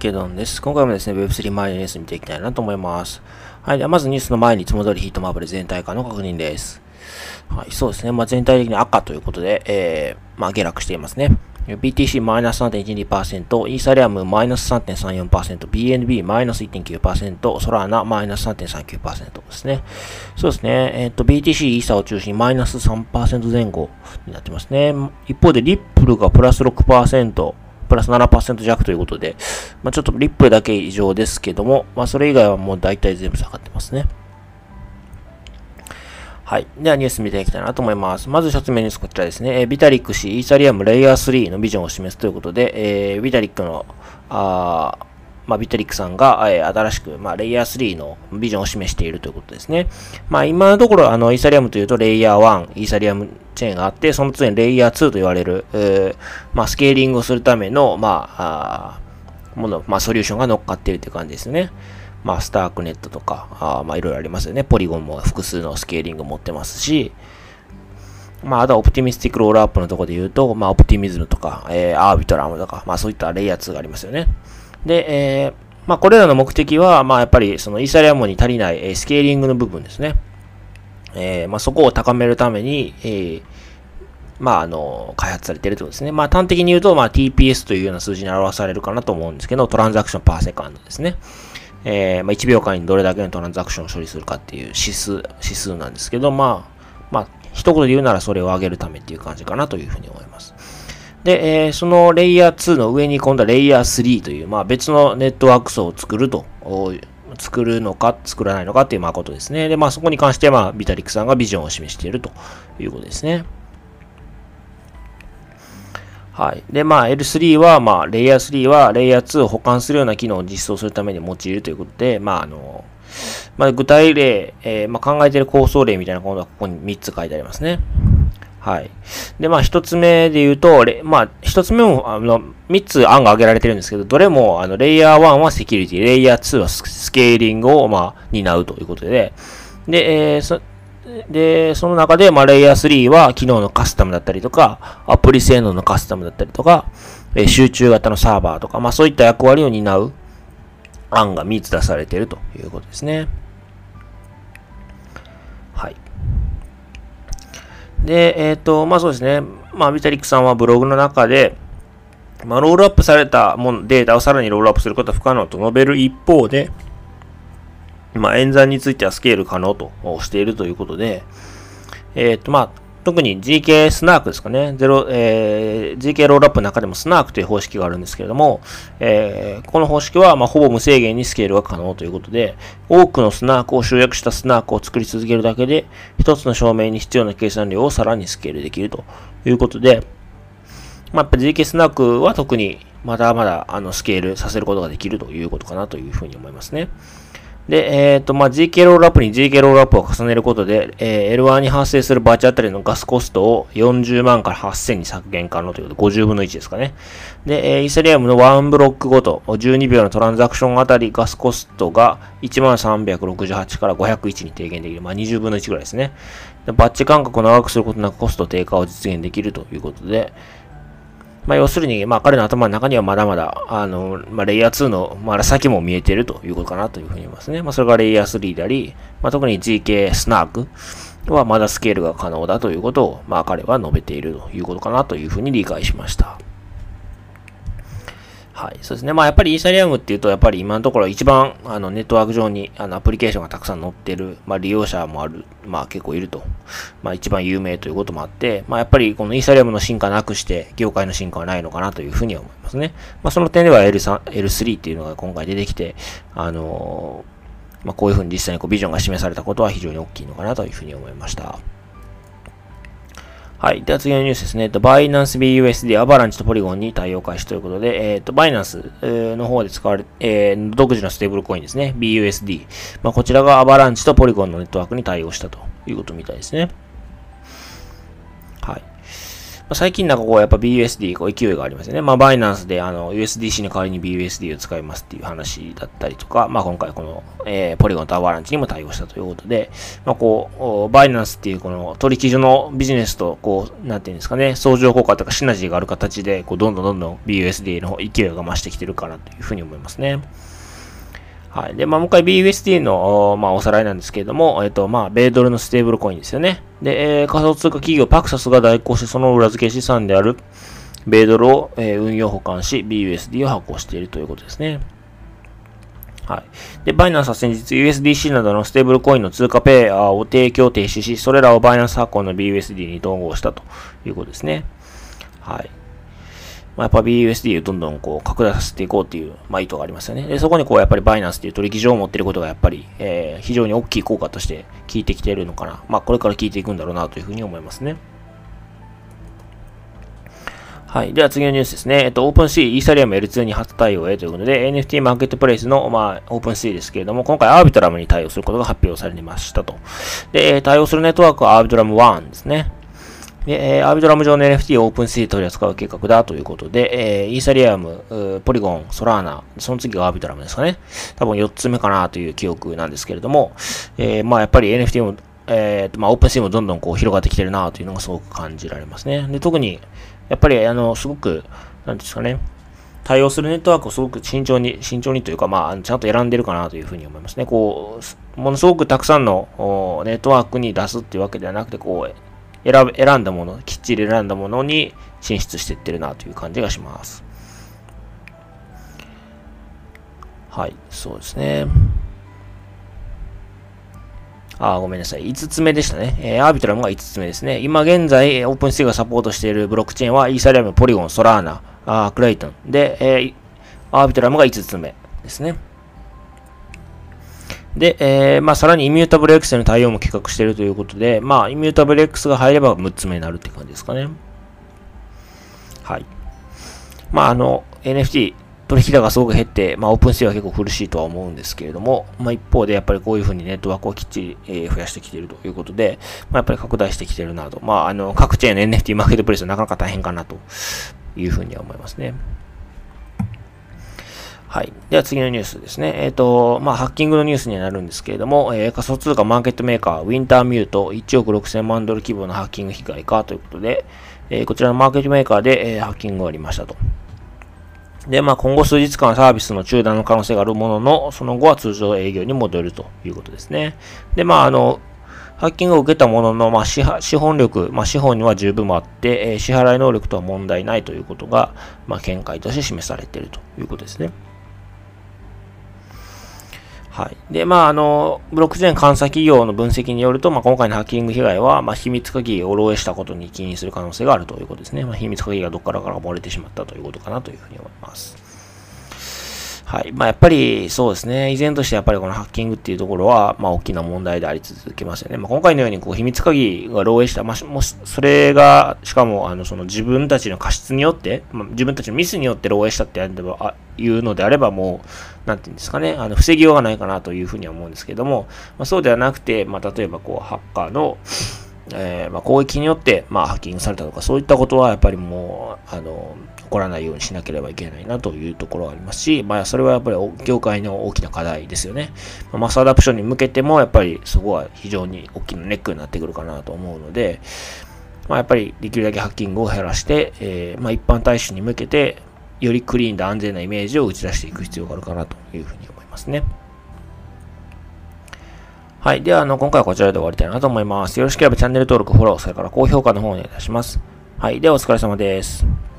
ケドンです。今回もですね、Web3 前のニュース見ていきたいなと思います。はい。では、まずニュースの前にいつも通りヒートマーブル全体化の確認です。はい。そうですね。まあ、全体的に赤ということで、えー、まあ、下落していますね。BTC マイナス3.12%、イーサリアムマイナス3.34%、BNB マイナス1.9%、ソラーナマイナス3.39%ですね。そうですね。えっ、ー、と、BTC イーサを中心にマイナス3%前後になってますね。一方でリップルがプラス6%、プラス7%弱ということで、まあ、ちょっとリップだけ異常ですけども、まあ、それ以外はもう大体全部下がってますね。はい。ではニュース見ていきたいなと思います。まず一つ目ニュースこちらですね。えビタリック氏、イーサリアムレイヤー3のビジョンを示すということで、えー、ビタリックの、あまあ、ビタリックさんが、え、新しく、まあ、レイヤー3のビジョンを示しているということですね。まあ、今のところ、あの、イーサリアムというと、レイヤー1、イーサリアムチェーンがあって、その次にレイヤー2と言われる、えー、まあ、スケーリングをするための、まあ、もの、まあ、ソリューションが乗っかっているという感じですね。まあ、スタークネットとか、あまあ、いろいろありますよね。ポリゴンも複数のスケーリングを持ってますし、まあ、あとはオプティミスティックロールアップのところで言うと、まあ、オプティミズムとか、えー、アービトラムとか、まあ、そういったレイヤー2がありますよね。で、えー、まあ、これらの目的は、まあ、やっぱり、そのイーサリアムに足りない、えー、スケーリングの部分ですね。えー、まあ、そこを高めるために、えー、まあ、あの、開発されているということですね。まあ、端的に言うと、まあ、TPS というような数字に表されるかなと思うんですけど、トランザクションパーセカンドですね。えー、まあ、1秒間にどれだけのトランザクションを処理するかっていう指数、指数なんですけど、まあ、まあ、一言で言うならそれを上げるためっていう感じかなというふうに思います。で、えー、そのレイヤー2の上に今度はレイヤー3という、まあ、別のネットワーク層を作ると、作るのか作らないのかっていうまあことですね。で、まあそこに関して、まあ、ビタリックさんがビジョンを示しているということですね。はい。で、まあ L3 は、まあ、レイヤー3はレイヤー2を保管するような機能を実装するために用いるということで、まああの、まあ具体例、えー、まあ考えている構想例みたいなことがここに3つ書いてありますね。はい。で、まあ、一つ目で言うと、まあ、一つ目も、あの、三つ案が挙げられてるんですけど、どれも、あの、レイヤー1はセキュリティ、レイヤー2はスケーリングを、まあ、担うということで、で、えー、そ、で、その中で、まあ、レイヤー3は機能のカスタムだったりとか、アプリ性能のカスタムだったりとか、えー、集中型のサーバーとか、まあ、そういった役割を担う案が3つ出されているということですね。で、えっ、ー、と、まあそうですね。まあ、ビタリックさんはブログの中で、まあ、ロールアップされたものデータをさらにロールアップすることは不可能と述べる一方で、まあ、演算についてはスケール可能としているということで、えっ、ー、と、まあ、特に GK スナークですかね。ゼロ、えー、GK ロールアップの中でもスナークという方式があるんですけれども、えー、この方式は、ま、ほぼ無制限にスケールが可能ということで、多くのスナークを集約したスナークを作り続けるだけで、一つの証明に必要な計算量をさらにスケールできるということで、まあ、やっぱ GK スナークは特にまだまだあのスケールさせることができるということかなというふうに思いますね。で、えっ、ー、と、まあ、GK ロールアップに GK ロールアップを重ねることで、えー、L1 に発生するバーチあたりのガスコストを40万から8000に削減可能ということで、50分の1ですかね。で、えー、イーサリアムの1ブロックごと、12秒のトランザクションあたりガスコストが1368から501に低減できる。まあ、20分の1ぐらいですね。でバッチ間隔を長くすることなくコスト低下を実現できるということで、まあ、要するに、まあ、彼の頭の中にはまだまだ、あの、まあ、レイヤー2の、まだ先も見えてるということかなというふうに思いますね。まあ、それがレイヤー3であり、まあ、特に GK スナークはまだスケールが可能だということを、まあ、彼は述べているということかなというふうに理解しました。はい。そうですね。まあやっぱりイーサリアムっていうと、やっぱり今のところ一番あのネットワーク上にあのアプリケーションがたくさん載ってる、まあ利用者もある、まあ結構いると。まあ一番有名ということもあって、まあやっぱりこのイーサリアムの進化なくして、業界の進化はないのかなというふうに思いますね。まあその点では L3、L3 っていうのが今回出てきて、あのー、まあこういうふうに実際にこうビジョンが示されたことは非常に大きいのかなというふうに思いました。はい。では次のニュースですね。えっと、バイナンス BUSD アバランチとポリゴンに対応開始ということで、えっと、バイナンスの方で使われ、えー、独自のステーブルコインですね。BUSD。まあ、こちらがアバランチとポリゴンのネットワークに対応したということみたいですね。はい。最近なんかこうやっぱ BUSD こう勢いがありますよね。まあバイナンスであの USDC の代わりに BUSD を使いますっていう話だったりとか、まあ今回この、えー、ポリゴンとアバランチにも対応したということで、まあこう、バイナンスっていうこの取引所のビジネスとこう、なんていうんですかね、相乗効果とかシナジーがある形で、こうどんどんどんどん BUSD の勢いが増してきてるかなというふうに思いますね。はい。で、まあ、もう一回 BUSD の、まあ、おさらいなんですけれども、えっと、まあ、米ドルのステーブルコインですよね。で、えー、仮想通貨企業パクサスが代行して、その裏付け資産である米ドルを、えー、運用保管し、BUSD を発行しているということですね。はい。で、バイナンスは先日 USDC などのステーブルコインの通貨ペアを提供停止し、それらをバイナンス発行の BUSD に統合したということですね。はい。まあ、やっぱ BUSD をどんどんこう拡大させていこうっていう、まあ、意図がありますよね。で、そこにこうやっぱりバイナンスっていう取引所を持っていることがやっぱり、えー、非常に大きい効果として効いてきているのかな。まあ、これから効いていくんだろうなというふうに思いますね。はい。では次のニュースですね。えっと、OpenC、イーサリアム L2 に初対応へということで、NFT マーケットプレイスの、まあ、OpenC ですけれども、今回アービトラムに対応することが発表されましたと。で、対応するネットワークはアービトラム1ですね。で、えー、 Arbitrum 上の NFT を OpenSea 取り扱う計画だということで、えー、イーサリアム、 Polygon、Solana、その次が Arbitrum ですかね。多分4つ目かなという記憶なんですけれども、えー、まあやっぱり NFT も、えー、まあ OpenSea もどんどんこう広がってきてるなというのがすごく感じられますね。で、特に、やっぱりあの、すごく、なんですかね、対応するネットワークをすごく慎重に、慎重にというか、まあ、ちゃんと選んでるかなというふうに思いますね。こう、ものすごくたくさんのネットワークに出すっていうわけではなくて、こう、選選んだもの、きっちり選んだものに進出していってるなという感じがします。はい、そうですね。あ、ごめんなさい。5つ目でしたね。えー、アービトラムが5つ目ですね。今現在、オープンシティがサポートしているブロックチェーンは、イーサリアム、ポリゴン、ソラーナ、あクレイトン。で、えー、アービトラムが5つ目ですね。で、えー、まあ、さらにイミュータブル X の対応も企画しているということで、まあ、イミュータブル X が入れば6つ目になるって感じですかね。はい。まあ、あの、NFT、取引高がすごく減って、まあ、オープンシーは結構苦しいとは思うんですけれども、まあ、一方でやっぱりこういうふうにネットワークをきっちり、えー、増やしてきているということで、まあ、やっぱり拡大してきているなと。まあ、あの、各チェーンの NFT マーケットプレイスはなかなか大変かなというふうには思いますね。はい。では次のニュースですね。えっ、ー、と、まあ、ハッキングのニュースにはなるんですけれども、えー、仮想通貨マーケットメーカー、ウィンターミュート1億6000万ドル規模のハッキング被害かということで、えー、こちらのマーケットメーカーで、えー、ハッキングがありましたと。で、まあ、今後数日間サービスの中断の可能性があるものの、その後は通常営業に戻るということですね。で、まあ、あの、ハッキングを受けたものの、まあ、資本力、まあ、資本には十分もあって、えー、支払い能力とは問題ないということが、ま、見解として示されているということですね。はい。で、まあ、あの、ブロックチェーン監査企業の分析によると、まあ、今回のハッキング被害は、まあ、秘密鍵を漏洩したことに起因する可能性があるということですね。まあ、秘密鍵がどっからから漏れてしまったということかなというふうに思います。はい。まあ、やっぱりそうですね。依然としてやっぱりこのハッキングっていうところは、まあ、大きな問題であり続けますよね。まあ、今回のようにこう秘密鍵が漏洩した、まあ、もし、それが、しかも、あの、その自分たちの過失によって、まあ、自分たちのミスによって漏洩したってあいうのであれば、もう、なんていうんですかね、あの、防ぎようがないかなというふうには思うんですけども、まあ、そうではなくて、まあ、例えばこう、ハッカーの、えー、まあ、攻撃によって、まあ、ハッキングされたとか、そういったことはやっぱりもう、あの、起こらないようにしなければいけないなというところがありますし、まあ、それはやっぱり業界の大きな課題ですよね。まあ、マスアダプションに向けても、やっぱりそこは非常に大きなネックになってくるかなと思うので、まあ、やっぱりできるだけハッキングを減らして、えー、まあ、一般大衆に向けて、よりクリーンで安全なイメージを打ち出していく必要があるかなというふうに思いますね。はい。では、あの、今回はこちらで終わりたいなと思います。よろしければチャンネル登録、フォロー、それから高評価の方をお願いいたします。はい。では、お疲れ様です。